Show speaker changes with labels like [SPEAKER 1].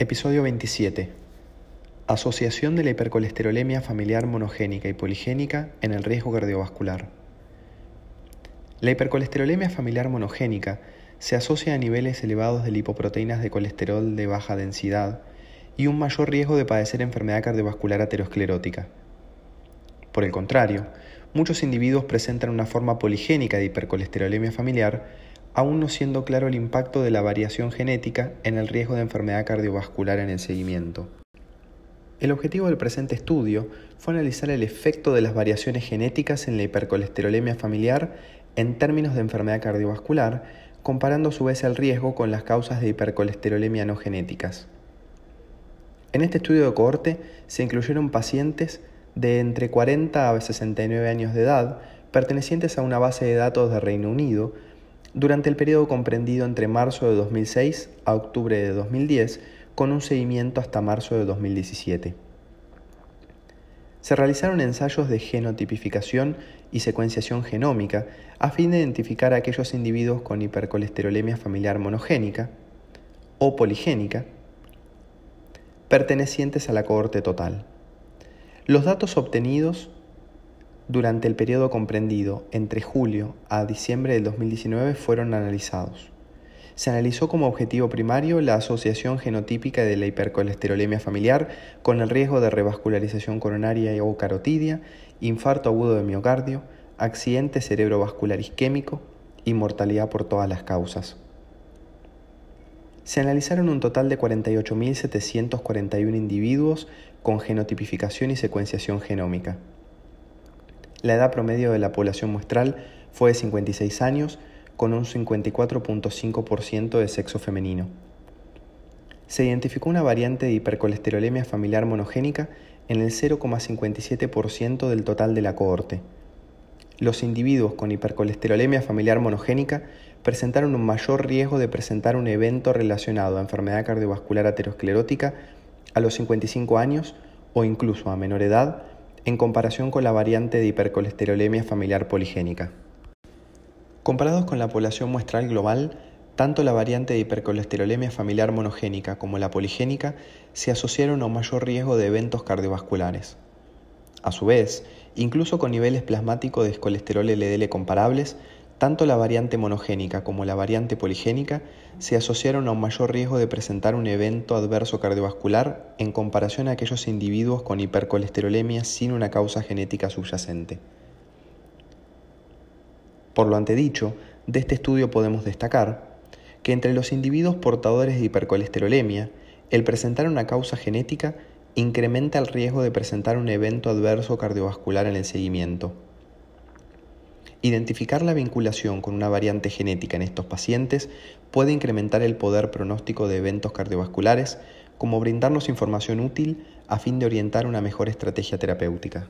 [SPEAKER 1] Episodio 27. Asociación de la hipercolesterolemia familiar monogénica y poligénica en el riesgo cardiovascular. La hipercolesterolemia familiar monogénica se asocia a niveles elevados de lipoproteínas de colesterol de baja densidad y un mayor riesgo de padecer enfermedad cardiovascular aterosclerótica. Por el contrario, muchos individuos presentan una forma poligénica de hipercolesterolemia familiar, aún no siendo claro el impacto de la variación genética en el riesgo de enfermedad cardiovascular en el seguimiento. El objetivo del presente estudio fue analizar el efecto de las variaciones genéticas en la hipercolesterolemia familiar en términos de enfermedad cardiovascular, comparando a su vez el riesgo con las causas de hipercolesterolemia no genéticas. En este estudio de cohorte se incluyeron pacientes de entre 40 a 69 años de edad, pertenecientes a una base de datos de Reino Unido, durante el periodo comprendido entre marzo de 2006 a octubre de 2010, con un seguimiento hasta marzo de 2017. Se realizaron ensayos de genotipificación y secuenciación genómica a fin de identificar a aquellos individuos con hipercolesterolemia familiar monogénica o poligénica pertenecientes a la cohorte total. Los datos obtenidos durante el periodo comprendido entre julio a diciembre del 2019 fueron analizados. Se analizó como objetivo primario la asociación genotípica de la hipercolesterolemia familiar con el riesgo de revascularización coronaria o carotidia, infarto agudo de miocardio, accidente cerebrovascular isquémico y mortalidad por todas las causas. Se analizaron un total de 48.741 individuos con genotipificación y secuenciación genómica. La edad promedio de la población muestral fue de 56 años, con un 54.5% de sexo femenino. Se identificó una variante de hipercolesterolemia familiar monogénica en el 0,57% del total de la cohorte. Los individuos con hipercolesterolemia familiar monogénica presentaron un mayor riesgo de presentar un evento relacionado a enfermedad cardiovascular aterosclerótica a los 55 años o incluso a menor edad en comparación con la variante de hipercolesterolemia familiar poligénica. Comparados con la población muestral global, tanto la variante de hipercolesterolemia familiar monogénica como la poligénica se asociaron a un mayor riesgo de eventos cardiovasculares. A su vez, incluso con niveles plasmáticos de colesterol LDL comparables, tanto la variante monogénica como la variante poligénica se asociaron a un mayor riesgo de presentar un evento adverso cardiovascular en comparación a aquellos individuos con hipercolesterolemia sin una causa genética subyacente. Por lo antedicho, de este estudio podemos destacar que entre los individuos portadores de hipercolesterolemia, el presentar una causa genética incrementa el riesgo de presentar un evento adverso cardiovascular en el seguimiento. Identificar la vinculación con una variante genética en estos pacientes puede incrementar el poder pronóstico de eventos cardiovasculares, como brindarnos información útil a fin de orientar una mejor estrategia terapéutica.